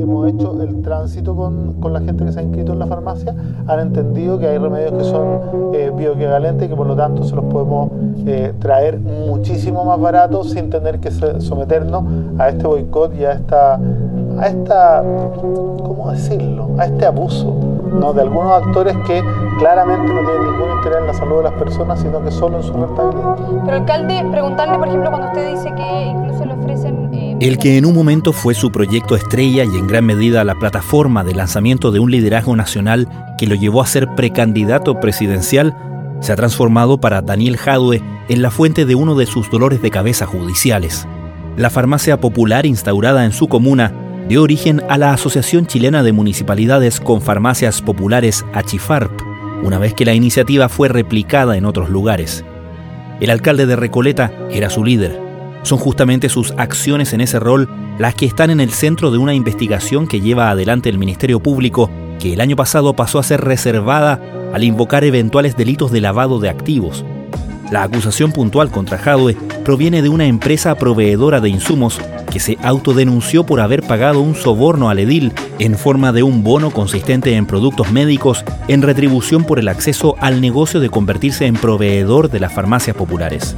hemos hecho el tránsito con, con, la gente que se ha inscrito en la farmacia, han entendido que hay remedios que son eh, bioequivalentes y que por lo tanto se los podemos eh, traer muchísimo más baratos sin tener que someternos a este boicot y a esta, a esta, ¿cómo decirlo?, a este abuso ¿no? de algunos actores que claramente no tienen ningún interés en la salud de las personas, sino que solo en su rentabilidad. Pero alcalde, preguntarle, por ejemplo, cuando usted dice que incluso le ofrecen... Eh, el que en un momento fue su proyecto estrella y en gran medida la plataforma de lanzamiento de un liderazgo nacional que lo llevó a ser precandidato presidencial, se ha transformado para Daniel Jadue en la fuente de uno de sus dolores de cabeza judiciales. La farmacia popular instaurada en su comuna dio origen a la Asociación Chilena de Municipalidades con Farmacias Populares Achifarp, una vez que la iniciativa fue replicada en otros lugares. El alcalde de Recoleta era su líder. Son justamente sus acciones en ese rol las que están en el centro de una investigación que lleva adelante el Ministerio Público, que el año pasado pasó a ser reservada al invocar eventuales delitos de lavado de activos. La acusación puntual contra Jadwe proviene de una empresa proveedora de insumos que se autodenunció por haber pagado un soborno al edil en forma de un bono consistente en productos médicos en retribución por el acceso al negocio de convertirse en proveedor de las farmacias populares.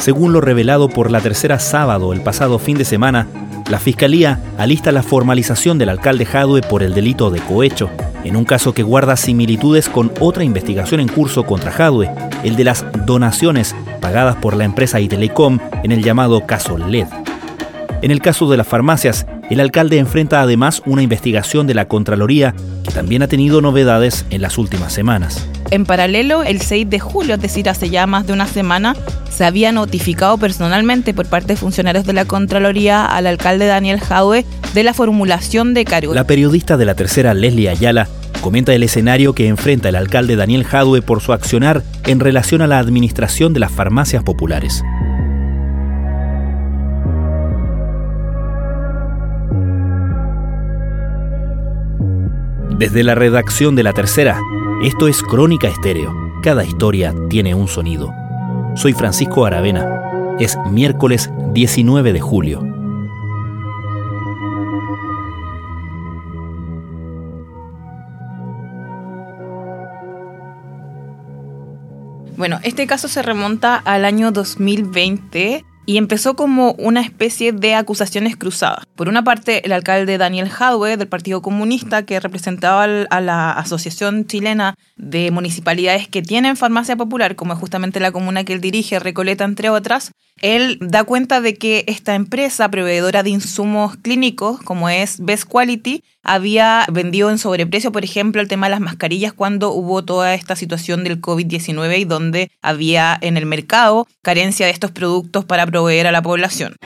Según lo revelado por la tercera sábado el pasado fin de semana, la Fiscalía alista la formalización del alcalde Jadue por el delito de cohecho, en un caso que guarda similitudes con otra investigación en curso contra Jadue, el de las donaciones pagadas por la empresa Itelecom en el llamado caso LED. En el caso de las farmacias, el alcalde enfrenta además una investigación de la Contraloría que también ha tenido novedades en las últimas semanas. En paralelo, el 6 de julio, es decir, hace ya más de una semana, se había notificado personalmente por parte de funcionarios de la Contraloría al alcalde Daniel Jaue de la formulación de cargos. La periodista de la tercera, Leslie Ayala, comenta el escenario que enfrenta el alcalde Daniel Jadue por su accionar en relación a la administración de las farmacias populares. Desde la redacción de La Tercera, esto es Crónica Estéreo. Cada historia tiene un sonido. Soy Francisco Aravena. Es miércoles 19 de julio. Bueno, este caso se remonta al año 2020 y empezó como una especie de acusaciones cruzadas. Por una parte, el alcalde Daniel Jadwe del Partido Comunista, que representaba a la Asociación Chilena de Municipalidades que tienen farmacia popular, como es justamente la comuna que él dirige, Recoleta, entre otras, él da cuenta de que esta empresa proveedora de insumos clínicos, como es Best Quality, había vendido en sobreprecio, por ejemplo, el tema de las mascarillas cuando hubo toda esta situación del COVID-19 y donde había en el mercado carencia de estos productos para proveer a la población.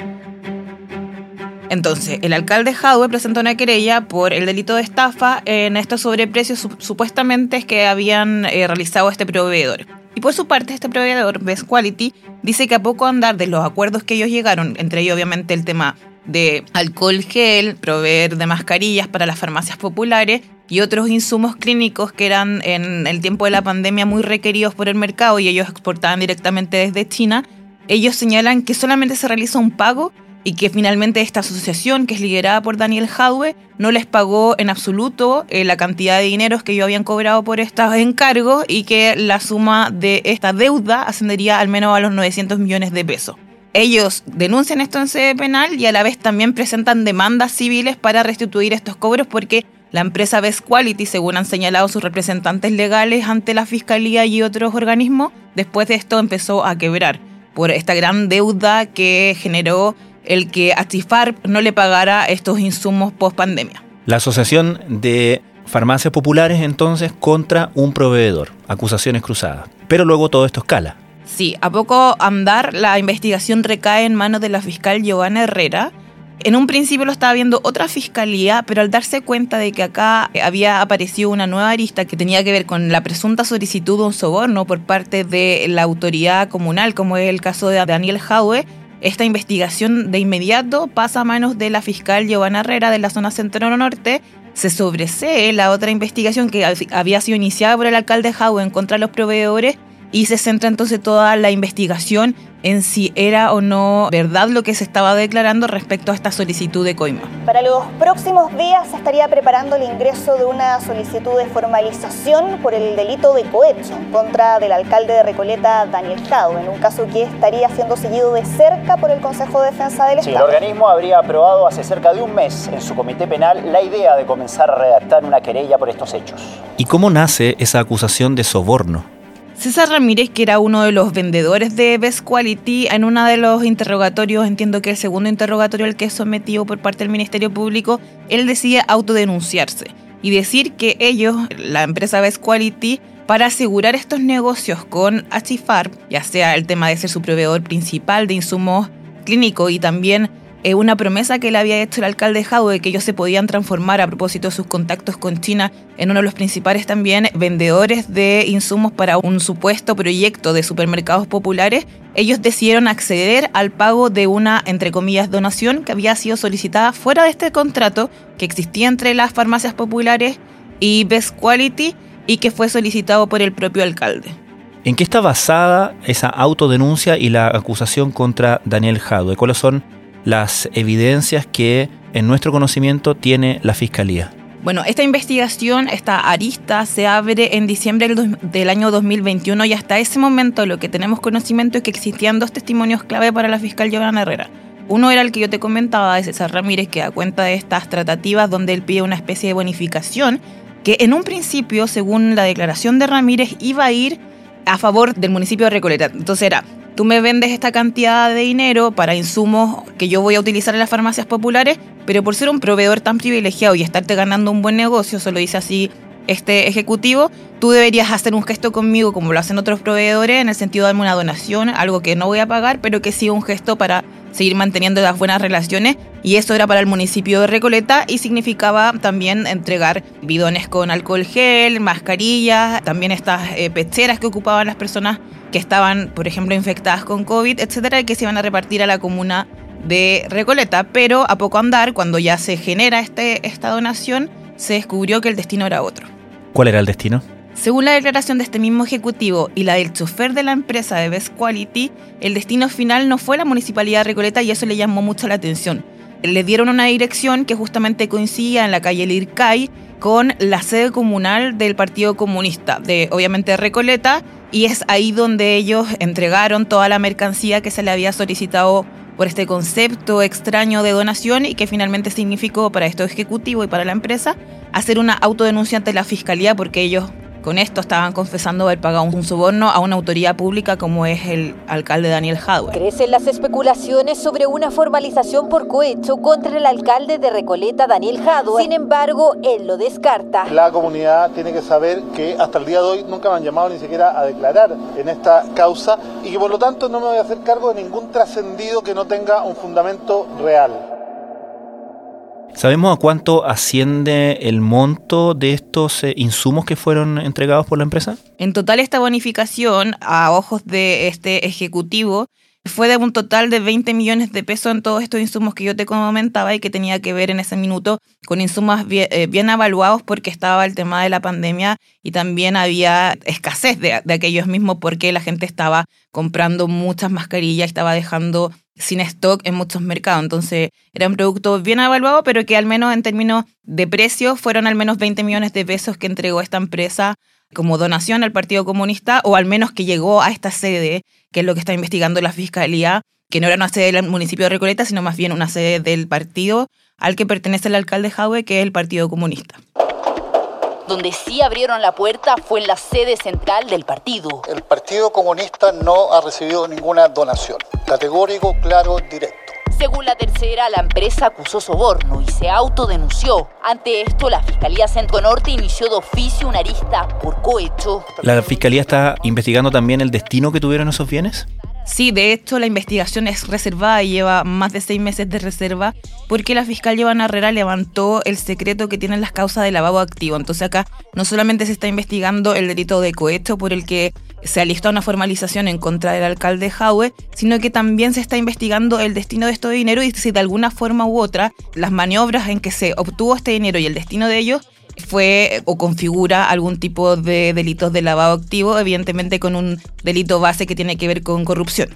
Entonces, el alcalde Jadwe presentó una querella por el delito de estafa en estos sobreprecios supuestamente que habían eh, realizado este proveedor. Y por su parte, este proveedor, Best Quality, dice que a poco andar de los acuerdos que ellos llegaron, entre ellos obviamente el tema de alcohol gel, proveer de mascarillas para las farmacias populares y otros insumos clínicos que eran en el tiempo de la pandemia muy requeridos por el mercado y ellos exportaban directamente desde China, ellos señalan que solamente se realiza un pago y que finalmente esta asociación, que es liderada por Daniel Jadwe, no les pagó en absoluto eh, la cantidad de dinero que ellos habían cobrado por estos encargos y que la suma de esta deuda ascendería al menos a los 900 millones de pesos. Ellos denuncian esto en sede penal y a la vez también presentan demandas civiles para restituir estos cobros porque la empresa Best Quality, según han señalado sus representantes legales ante la Fiscalía y otros organismos, después de esto empezó a quebrar por esta gran deuda que generó el que Achifar no le pagara estos insumos post pandemia. La Asociación de Farmacias Populares entonces contra un proveedor, acusaciones cruzadas. Pero luego todo esto escala. Sí, a poco andar la investigación recae en manos de la fiscal Giovanna Herrera. En un principio lo estaba viendo otra fiscalía, pero al darse cuenta de que acá había aparecido una nueva arista que tenía que ver con la presunta solicitud de un soborno por parte de la autoridad comunal, como es el caso de Daniel Jaue, esta investigación de inmediato pasa a manos de la fiscal Giovanna Herrera de la zona centro norte. Se sobresee la otra investigación que había sido iniciada por el alcalde Howe en contra los proveedores y se centra entonces toda la investigación en si era o no verdad lo que se estaba declarando respecto a esta solicitud de coima. Para los próximos días se estaría preparando el ingreso de una solicitud de formalización por el delito de cohecho en contra del alcalde de Recoleta, Daniel Cado, en un caso que estaría siendo seguido de cerca por el Consejo de Defensa del sí, Estado. El organismo habría aprobado hace cerca de un mes en su comité penal la idea de comenzar a redactar una querella por estos hechos. ¿Y cómo nace esa acusación de soborno? César Ramírez, que era uno de los vendedores de Best Quality, en uno de los interrogatorios, entiendo que el segundo interrogatorio al que es sometido por parte del Ministerio Público, él decide autodenunciarse y decir que ellos, la empresa Best Quality, para asegurar estos negocios con Achifar, ya sea el tema de ser su proveedor principal de insumos clínicos y también eh, una promesa que le había hecho el alcalde Jado de que ellos se podían transformar a propósito de sus contactos con China en uno de los principales también vendedores de insumos para un supuesto proyecto de supermercados populares, ellos decidieron acceder al pago de una, entre comillas, donación que había sido solicitada fuera de este contrato que existía entre las farmacias populares y Best Quality y que fue solicitado por el propio alcalde. ¿En qué está basada esa autodenuncia y la acusación contra Daniel Jadwe? ¿Cuáles son las evidencias que en nuestro conocimiento tiene la Fiscalía. Bueno, esta investigación, esta arista, se abre en diciembre del, año 2021 y hasta ese momento lo que tenemos conocimiento es que existían dos testimonios clave para la fiscal Giovanna Herrera. Uno era el que yo te comentaba de César Ramírez, que da cuenta de estas tratativas donde él pide una especie de bonificación, que en un principio, según la declaración de Ramírez, iba a ir a favor del municipio de Recoleta. Entonces era, tú me vendes esta cantidad de dinero para insumos que yo voy a utilizar en las farmacias populares, pero por ser un proveedor tan privilegiado y estarte ganando un buen negocio, solo dice así este ejecutivo, tú deberías hacer un gesto conmigo como lo hacen otros proveedores, en el sentido de darme una donación, algo que no voy a pagar, pero que sí un gesto para seguir manteniendo las buenas relaciones. Y eso era para el municipio de Recoleta y significaba también entregar bidones con alcohol gel, mascarillas, también estas eh, pecheras que ocupaban las personas que estaban, por ejemplo, infectadas con COVID, etcétera, que se iban a repartir a la comuna de Recoleta. Pero a poco andar, cuando ya se genera este, esta donación, se descubrió que el destino era otro. ¿Cuál era el destino? Según la declaración de este mismo ejecutivo y la del chofer de la empresa de Best Quality, el destino final no fue la municipalidad de Recoleta y eso le llamó mucho la atención. Le dieron una dirección que justamente coincidía en la calle Lircay con la sede comunal del Partido Comunista, de obviamente Recoleta, y es ahí donde ellos entregaron toda la mercancía que se le había solicitado por este concepto extraño de donación y que finalmente significó para esto ejecutivo y para la empresa hacer una autodenuncia ante la fiscalía porque ellos con esto estaban confesando haber pagado un soborno a una autoridad pública como es el alcalde Daniel Jadwe. Crecen las especulaciones sobre una formalización por cohecho contra el alcalde de Recoleta, Daniel Jadwe. Sin embargo, él lo descarta. La comunidad tiene que saber que hasta el día de hoy nunca me han llamado ni siquiera a declarar en esta causa y que por lo tanto no me voy a hacer cargo de ningún trascendido que no tenga un fundamento real. ¿Sabemos a cuánto asciende el monto de estos eh, insumos que fueron entregados por la empresa? En total esta bonificación, a ojos de este ejecutivo, fue de un total de 20 millones de pesos en todos estos insumos que yo te comentaba y que tenía que ver en ese minuto con insumos eh, bien, evaluados porque estaba el tema de la pandemia y también había escasez de, de aquellos mismos porque la gente estaba comprando muchas mascarillas, estaba dejando sin stock en muchos mercados. Entonces era un producto bien evaluado, pero que al menos en términos de precio fueron al menos 20 millones de pesos que entregó esta empresa como donación al Partido Comunista o al menos que llegó a esta sede, que es lo que está investigando la Fiscalía, que no era una sede del municipio de Recoleta, sino más bien una sede del partido al que pertenece el alcalde Jaue, que es el Partido Comunista. Donde sí abrieron la puerta fue en la sede central del partido. El Partido Comunista no ha recibido ninguna donación. Categórico, claro, directo. Según la tercera, la empresa acusó soborno y se autodenunció. Ante esto, la Fiscalía Centro Norte inició de oficio una arista por cohecho. ¿La Fiscalía está investigando también el destino que tuvieron esos bienes? Sí, de hecho la investigación es reservada y lleva más de seis meses de reserva porque la fiscal Giovanna Herrera levantó el secreto que tienen las causas de lavado activo. Entonces acá no solamente se está investigando el delito de cohecho por el que se alistó una formalización en contra del alcalde Jaue, sino que también se está investigando el destino de este dinero y si de alguna forma u otra las maniobras en que se obtuvo este dinero y el destino de ellos fue o configura algún tipo de delitos de lavado activo, evidentemente con un delito base que tiene que ver con corrupción.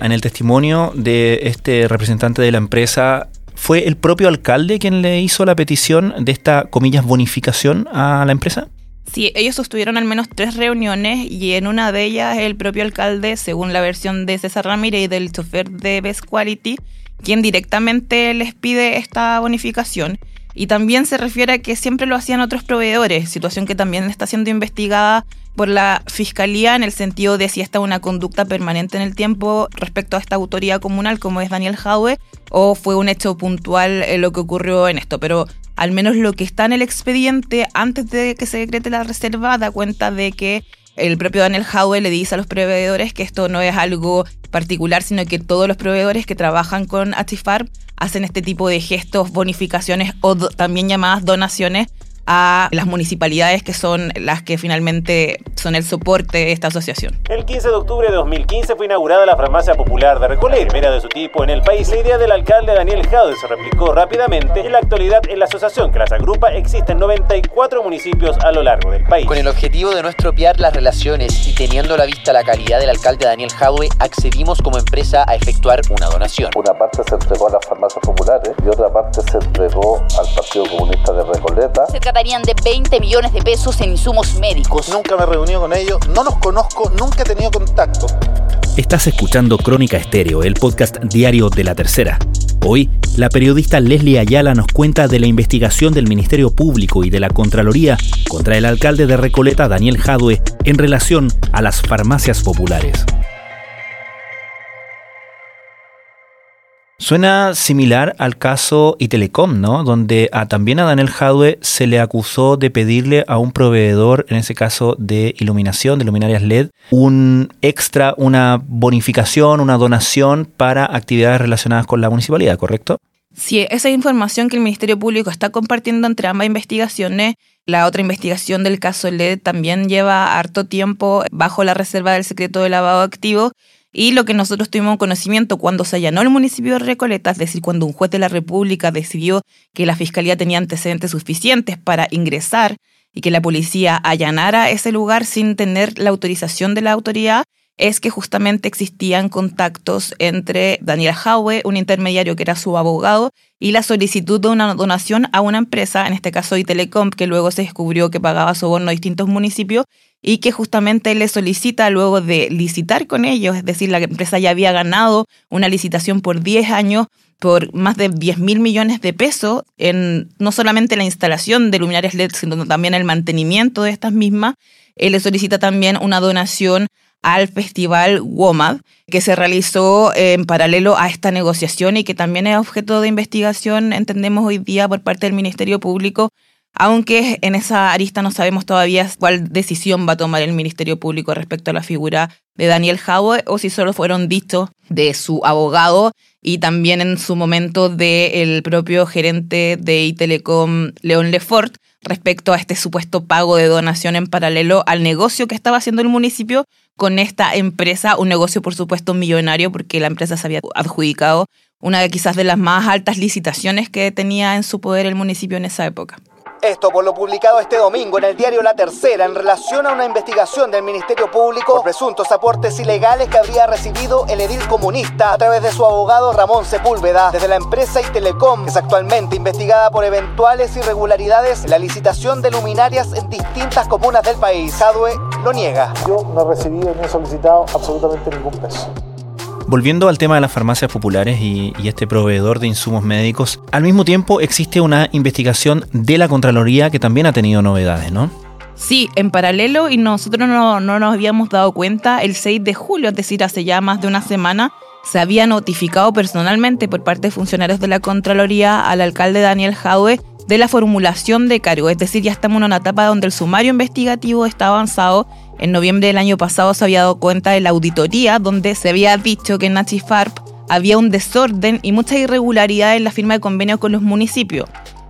En el testimonio de este representante de la empresa, ¿fue el propio alcalde quien le hizo la petición de esta, comillas, bonificación a la empresa? Sí, ellos sostuvieron al menos tres reuniones y en una de ellas el propio alcalde, según la versión de César Ramírez y del chofer de Best Quality, quien directamente les pide esta bonificación. Y también se refiere a que siempre lo hacían otros proveedores, situación que también está siendo investigada por la Fiscalía en el sentido de si esta es una conducta permanente en el tiempo respecto a esta autoridad comunal como es Daniel Jaue o fue un hecho puntual eh, lo que ocurrió en esto. Pero al menos lo que está en el expediente antes de que se decrete la reserva da cuenta de que el propio Daniel Howell le dice a los proveedores que esto no es algo particular, sino que todos los proveedores que trabajan con Achifarm hacen este tipo de gestos, bonificaciones o también llamadas donaciones a las municipalidades que son las que finalmente son el soporte de esta asociación. El 15 de octubre de 2015 fue inaugurada la farmacia popular de Recoleta, primera de su tipo en el país. La idea del alcalde Daniel Jaude se replicó rápidamente y en la actualidad en la asociación que las agrupa existen 94 municipios a lo largo del país. Con el objetivo de no estropear las relaciones y teniendo a la vista la calidad del alcalde Daniel Jaude, accedimos como empresa a efectuar una donación. Una parte se entregó a las farmacias populares y otra parte se entregó al Partido Comunista de Recoleta de 20 millones de pesos en insumos médicos. Nunca me he reunido con ellos, no los conozco, nunca he tenido contacto. Estás escuchando Crónica Estéreo, el podcast diario de la tercera. Hoy, la periodista Leslie Ayala nos cuenta de la investigación del Ministerio Público y de la Contraloría contra el alcalde de Recoleta, Daniel Jadue, en relación a las farmacias populares. Suena similar al caso Itelecom, ¿no? Donde también a Daniel Jadwe se le acusó de pedirle a un proveedor, en ese caso de iluminación, de luminarias LED, un extra, una bonificación, una donación para actividades relacionadas con la municipalidad, ¿correcto? Sí, esa información que el Ministerio Público está compartiendo entre ambas investigaciones, la otra investigación del caso LED también lleva harto tiempo bajo la reserva del secreto de lavado activo y lo que nosotros tuvimos conocimiento cuando se allanó el municipio de Recoleta, es decir, cuando un juez de la República decidió que la fiscalía tenía antecedentes suficientes para ingresar y que la policía allanara ese lugar sin tener la autorización de la autoridad, es que justamente existían contactos entre Daniel Jaue, un intermediario que era su abogado, y la solicitud de una donación a una empresa, en este caso Itelecom, que luego se descubrió que pagaba soborno a distintos municipios y que justamente le solicita luego de licitar con ellos, es decir, la empresa ya había ganado una licitación por 10 años por más de 10 mil millones de pesos en no solamente la instalación de luminarias LED, sino también el mantenimiento de estas mismas. Él le solicita también una donación al festival WOMAD, que se realizó en paralelo a esta negociación y que también es objeto de investigación, entendemos hoy día, por parte del Ministerio Público aunque en esa arista no sabemos todavía cuál decisión va a tomar el Ministerio Público respecto a la figura de Daniel Howe o si solo fueron dichos de su abogado y también en su momento del propio gerente de Itelecom, León Lefort, respecto a este supuesto pago de donación en paralelo al negocio que estaba haciendo el municipio con esta empresa, un negocio por supuesto millonario porque la empresa se había adjudicado una de quizás de las más altas licitaciones que tenía en su poder el municipio en esa época. Esto por lo publicado este domingo en el diario La Tercera en relación a una investigación del Ministerio Público por presuntos aportes ilegales que habría recibido el edil comunista a través de su abogado Ramón Sepúlveda desde la empresa Itelecom, que es actualmente investigada por eventuales irregularidades en la licitación de luminarias en distintas comunas del país. Jadwe lo niega. Yo no he recibido ni he solicitado absolutamente ningún peso. Volviendo al tema de las farmacias populares y, este proveedor de insumos médicos, al mismo tiempo existe una investigación de la Contraloría que también ha tenido novedades, ¿no? Sí, en paralelo, y nosotros no, no, nos habíamos dado cuenta, el 6 de julio, es decir, hace ya más de una semana, se había notificado personalmente por parte de funcionarios de la Contraloría al alcalde Daniel Jaue de la formulación de cargo, es decir, ya estamos en una etapa donde el sumario investigativo está avanzado en noviembre del año pasado se había dado cuenta de la auditoría donde se había dicho que en Nachifarp había un desorden y mucha irregularidad en la firma de convenios con los municipios.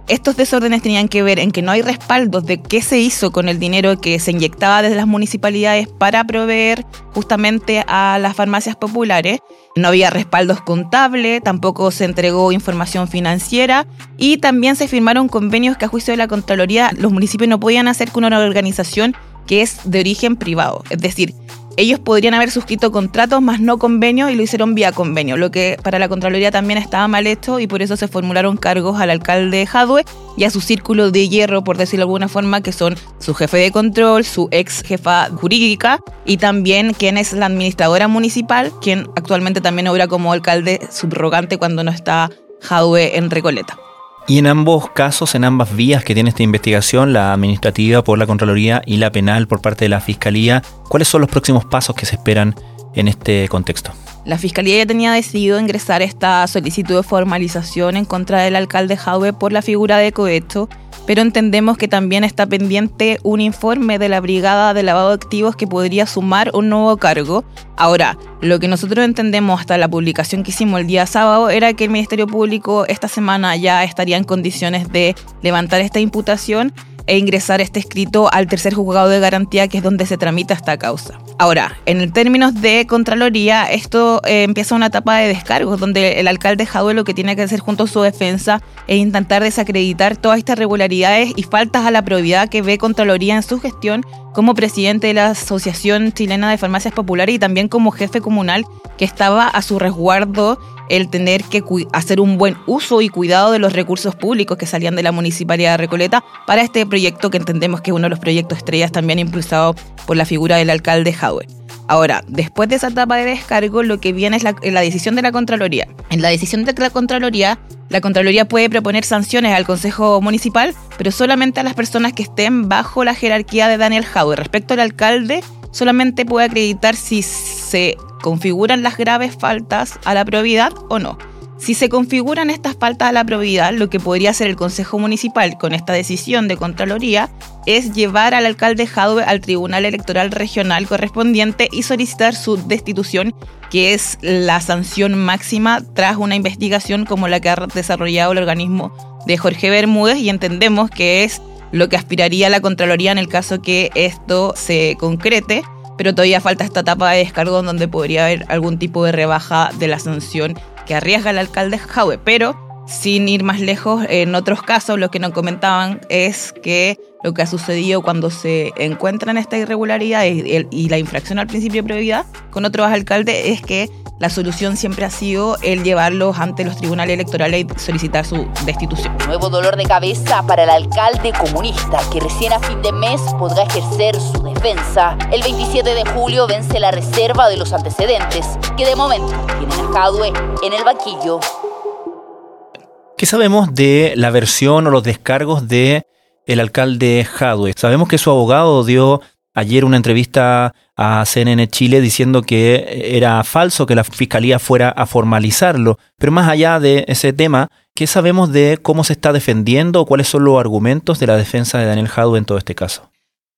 Estos desórdenes tenían que ver en que no hay respaldos de qué se hizo con el dinero que se inyectaba desde las municipalidades para proveer justamente a las farmacias populares. No había respaldos contables, tampoco se entregó información financiera y también se firmaron convenios que a juicio de la Contraloría los municipios no podían hacer con una organización que es de origen privado. Es decir, ellos podrían haber suscrito contratos más no convenios y lo hicieron vía convenio, lo que para la Contraloría también estaba mal hecho y por eso se formularon cargos al alcalde de Jadwe y a su círculo de hierro, por decirlo de alguna forma, que son su jefe de control, su ex jefa jurídica y también quien es la administradora municipal, quien actualmente también obra como alcalde subrogante cuando no está Jadwe en Recoleta. Y en ambos casos, en ambas vías que tiene esta investigación, la administrativa por la Contraloría y la penal por parte de la Fiscalía, ¿cuáles son los próximos pasos que se esperan en este contexto? La Fiscalía ya tenía decidido ingresar esta solicitud de formalización en contra del alcalde Jaube por la figura de cohecho pero entendemos que también está pendiente un informe de la Brigada de Lavado de Activos que podría sumar un nuevo cargo. Ahora, lo que nosotros entendemos hasta la publicación que hicimos el día sábado era que el Ministerio Público esta semana ya estaría en condiciones de levantar esta imputación e ingresar este escrito al tercer juzgado de garantía, que es donde se tramita esta causa. Ahora, en términos de Contraloría, esto eh, empieza una etapa de descargos, donde el alcalde Jadue lo que tiene que hacer junto a su defensa es intentar desacreditar todas estas irregularidades y faltas a la probidad que ve Contraloría en su gestión como presidente de la Asociación Chilena de Farmacias Populares y también como jefe comunal que estaba a su resguardo el tener que hacer un buen uso y cuidado de los recursos públicos que salían de la Municipalidad de Recoleta para este proyecto que entendemos que es uno de los proyectos estrellas también impulsado por la figura del alcalde Jadwe. Ahora, después de esa etapa de descargo, lo que viene es la, la, decisión de la Contraloría. En la decisión de la Contraloría, la Contraloría puede proponer sanciones al Consejo Municipal, pero solamente a las personas que estén bajo la jerarquía de Daniel Jadwe. Respecto al alcalde, solamente puede acreditar si se configuran las graves faltas a la probidad o no. Si se configuran estas faltas a la probidad, lo que podría hacer el Consejo Municipal con esta decisión de Contraloría es llevar al alcalde Jadwe al Tribunal Electoral Regional correspondiente y solicitar su destitución, que es la sanción máxima tras una investigación como la que ha desarrollado el organismo de Jorge Bermúdez y entendemos que es lo que aspiraría la Contraloría en el caso que esto se concrete pero todavía falta esta etapa de descargo donde podría haber algún tipo de rebaja de la sanción que arriesga el alcalde Jaue. Pero sin ir más lejos, en otros casos lo que nos comentaban es que lo que ha sucedido cuando se encuentran esta irregularidad y, la infracción al principio de prioridad con otros alcaldes es que la solución siempre ha sido el llevarlos ante los tribunales electorales y solicitar su destitución. Nuevo dolor de cabeza para el alcalde comunista que recién a fin de mes podrá ejercer su defensa. El 27 de julio vence la reserva de los antecedentes que de momento tienen a Jadwe en el banquillo. ¿Qué sabemos de la versión o los descargos de el alcalde Jadwe? Sabemos que su abogado dio ayer una entrevista a CNN Chile diciendo que era falso que la fiscalía fuera a formalizarlo. Pero más allá de ese tema, ¿qué sabemos de cómo se está defendiendo o cuáles son los argumentos de la defensa de Daniel Jadwe en todo este caso?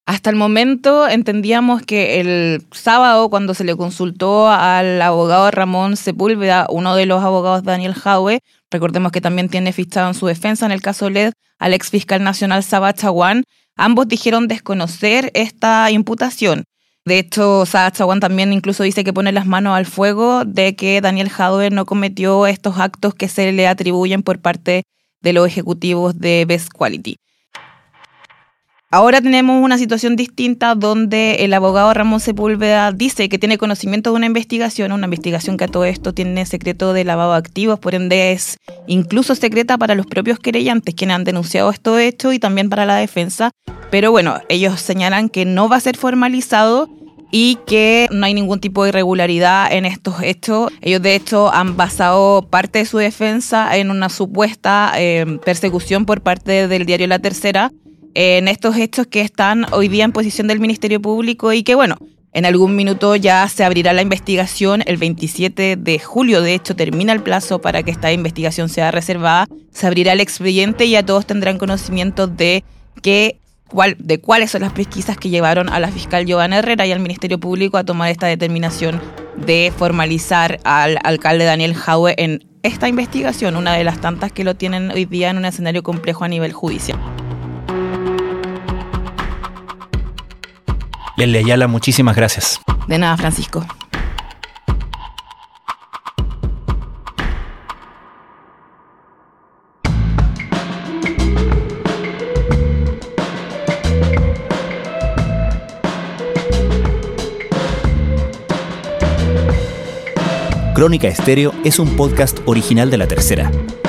Hasta el momento entendíamos que el sábado, cuando se le consultó al abogado Ramón Sepúlveda, uno de los abogados de Daniel Jadwe, recordemos que también tiene fichado en su defensa en el caso LED al ex fiscal nacional Saba Chaguán, Ambos dijeron desconocer esta imputación. De hecho, Sachawan también incluso dice que pone las manos al fuego de que Daniel Jadwe no cometió estos actos que se le atribuyen por parte de los ejecutivos de Best Quality. Ahora tenemos una situación distinta donde el abogado Ramón Sepúlveda dice que tiene conocimiento de una investigación, una investigación que a todo esto tiene secreto de lavado de activos, por ende es incluso secreta para los propios querellantes quienes han denunciado esto hecho y también para la defensa. Pero bueno, ellos señalan que no va a ser formalizado y que no hay ningún tipo de irregularidad en estos hechos. Ellos de hecho han basado parte de su defensa en una supuesta eh, persecución por parte del diario La Tercera en estos hechos que están hoy día en posición del Ministerio Público y que, bueno, en algún minuto ya se abrirá la investigación. El 27 de julio, de hecho, termina el plazo para que esta investigación sea reservada. Se abrirá el expediente y ya todos tendrán conocimiento de qué cuál, de cuáles son las pesquisas que llevaron a la fiscal Giovanna Herrera y al Ministerio Público a tomar esta determinación de formalizar al alcalde Daniel Jaue en esta investigación, una de las tantas que lo tienen hoy día en un escenario complejo a nivel judicial. Lele Ayala, muchísimas gracias. De nada, Francisco. Crónica Estéreo es un podcast original de La Tercera.